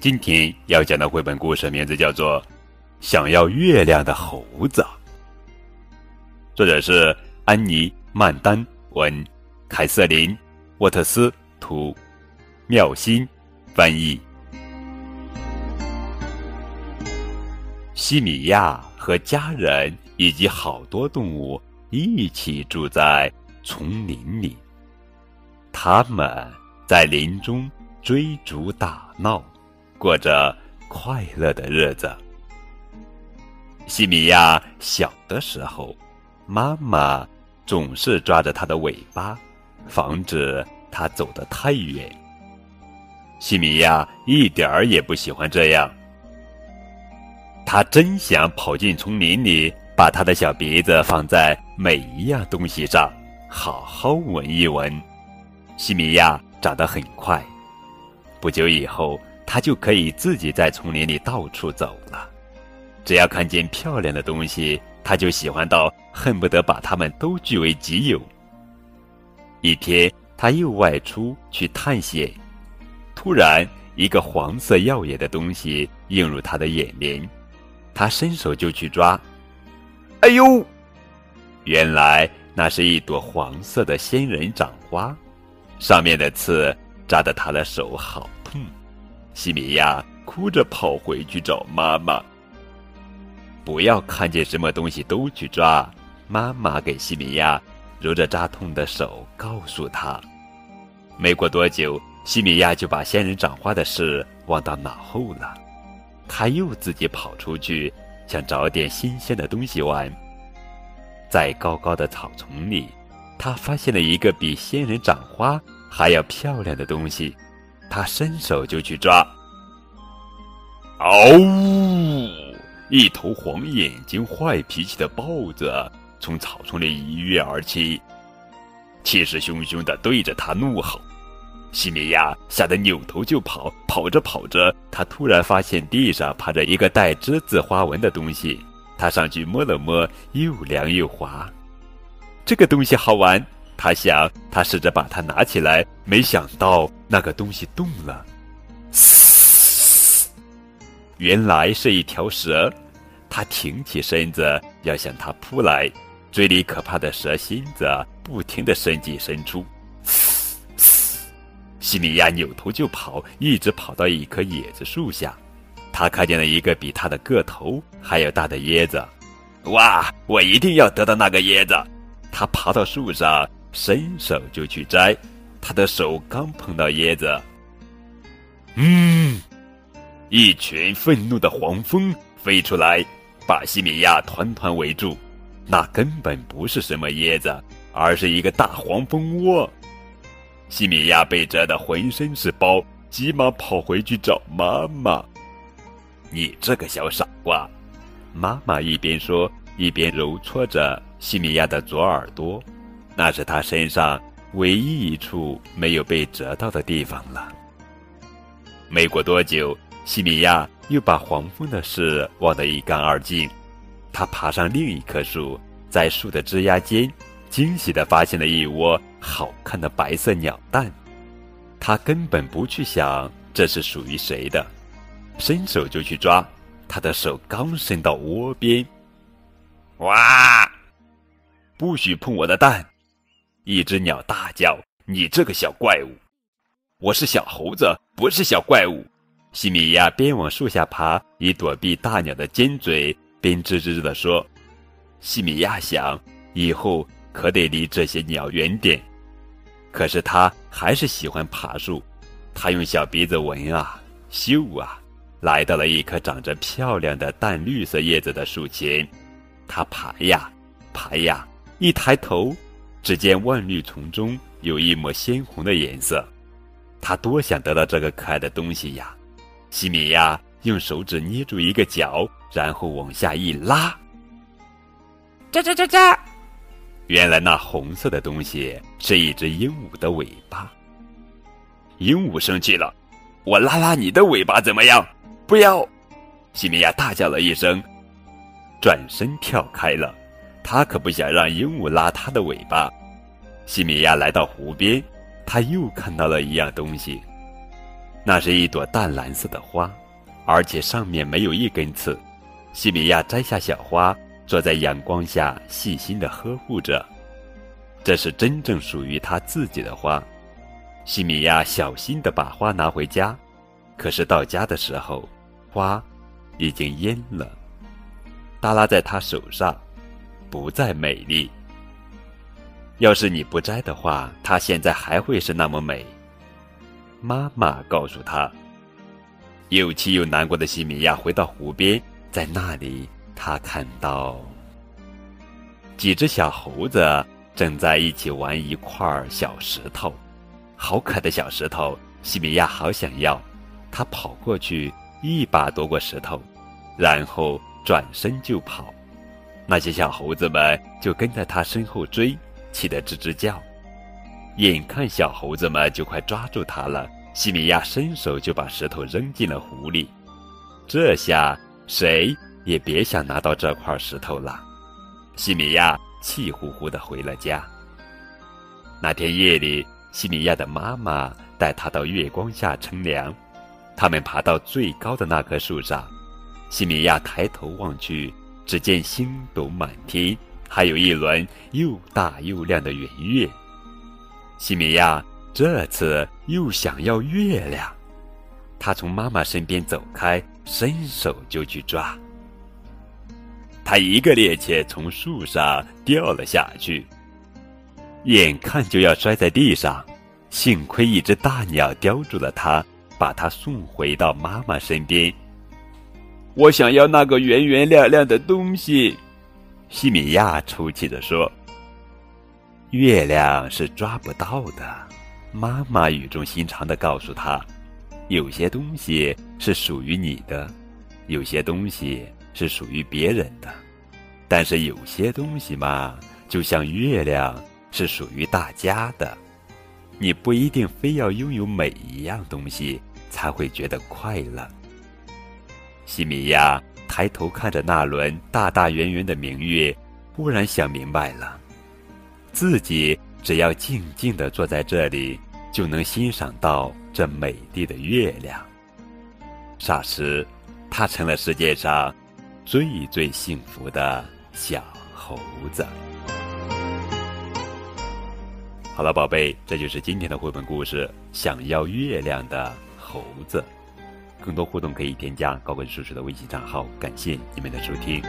今天要讲的绘本故事名字叫做《想要月亮的猴子》，作者是安妮·曼丹文，凯瑟琳·沃特斯图，妙心翻译。西米亚和家人以及好多动物一起住在丛林里，他们在林中追逐打闹。过着快乐的日子。西米亚小的时候，妈妈总是抓着他的尾巴，防止他走得太远。西米亚一点儿也不喜欢这样，他真想跑进丛林里，把他的小鼻子放在每一样东西上，好好闻一闻。西米亚长得很快，不久以后。他就可以自己在丛林里到处走了。只要看见漂亮的东西，他就喜欢到恨不得把它们都据为己有。一天，他又外出去探险，突然一个黄色耀眼的东西映入他的眼帘，他伸手就去抓。哎呦！原来那是一朵黄色的仙人掌花，上面的刺扎得他的手好痛。西米亚哭着跑回去找妈妈。不要看见什么东西都去抓，妈妈给西米亚揉着扎痛的手，告诉他。没过多久，西米亚就把仙人掌花的事忘到脑后了。他又自己跑出去，想找点新鲜的东西玩。在高高的草丛里，他发现了一个比仙人掌花还要漂亮的东西。他伸手就去抓，嗷呜！一头黄眼睛、坏脾气的豹子从草丛里一跃而起，气势汹汹的对着他怒吼。西米亚吓得扭头就跑，跑着跑着，他突然发现地上趴着一个带栀子花纹的东西，他上去摸了摸，又凉又滑。这个东西好玩。他想，他试着把它拿起来，没想到那个东西动了。嘶！原来是一条蛇，它挺起身子要向他扑来，嘴里可怕的蛇心子不停的伸进伸出。嘶嘶！西米亚扭头就跑，一直跑到一棵椰子树下，他看见了一个比他的个头还要大的椰子。哇！我一定要得到那个椰子！他爬到树上。伸手就去摘，他的手刚碰到椰子，嗯，一群愤怒的黄蜂飞出来，把西米亚团团围住。那根本不是什么椰子，而是一个大黄蜂窝。西米亚被蛰得浑身是包，急忙跑回去找妈妈。你这个小傻瓜！妈妈一边说，一边揉搓着西米亚的左耳朵。那是他身上唯一一处没有被折到的地方了。没过多久，西米亚又把黄蜂的事忘得一干二净。他爬上另一棵树，在树的枝桠间，惊喜地发现了一窝好看的白色鸟蛋。他根本不去想这是属于谁的，伸手就去抓。他的手刚伸到窝边，哇！不许碰我的蛋！一只鸟大叫：“你这个小怪物！”我是小猴子，不是小怪物。西米亚边往树下爬，以躲避大鸟的尖嘴，边吱吱吱地说：“西米亚想，以后可得离这些鸟远点。”可是他还是喜欢爬树。他用小鼻子闻啊，嗅啊，来到了一棵长着漂亮的淡绿色叶子的树前。他爬呀，爬呀，一抬头。只见万绿丛中有一抹鲜红的颜色，他多想得到这个可爱的东西呀！西米亚用手指捏住一个角，然后往下一拉，喳喳喳喳！原来那红色的东西是一只鹦鹉的尾巴。鹦鹉生气了：“我拉拉你的尾巴怎么样？”不要！西米亚大叫了一声，转身跳开了。他可不想让鹦鹉拉他的尾巴。西米亚来到湖边，他又看到了一样东西。那是一朵淡蓝色的花，而且上面没有一根刺。西米亚摘下小花，坐在阳光下，细心的呵护着。这是真正属于他自己的花。西米亚小心的把花拿回家，可是到家的时候，花已经蔫了，耷拉在他手上，不再美丽。要是你不摘的话，它现在还会是那么美。妈妈告诉他。又气又难过的西米亚回到湖边，在那里，他看到几只小猴子正在一起玩一块小石头。好可爱的小石头，西米亚好想要。他跑过去，一把夺过石头，然后转身就跑。那些小猴子们就跟在他身后追，气得吱吱叫。眼看小猴子们就快抓住他了，西米亚伸手就把石头扔进了湖里。这下谁也别想拿到这块石头了。西米亚气呼呼地回了家。那天夜里。西米亚的妈妈带他到月光下乘凉，他们爬到最高的那棵树上。西米亚抬头望去，只见星斗满天，还有一轮又大又亮的圆月。西米亚这次又想要月亮，他从妈妈身边走开，伸手就去抓。他一个趔趄，从树上掉了下去。眼看就要摔在地上，幸亏一只大鸟叼住了它，把它送回到妈妈身边。我想要那个圆圆亮亮的东西，西米亚抽泣着说。月亮是抓不到的，妈妈语重心长的告诉他：有些东西是属于你的，有些东西是属于别人的，但是有些东西嘛，就像月亮。是属于大家的，你不一定非要拥有每一样东西才会觉得快乐。西米亚抬头看着那轮大大圆圆的明月，忽然想明白了，自己只要静静的坐在这里，就能欣赏到这美丽的月亮。霎时，他成了世界上最最幸福的小猴子。好了，宝贝，这就是今天的绘本故事《想要月亮的猴子》。更多互动可以添加高贵叔叔的微信账号。感谢你们的收听。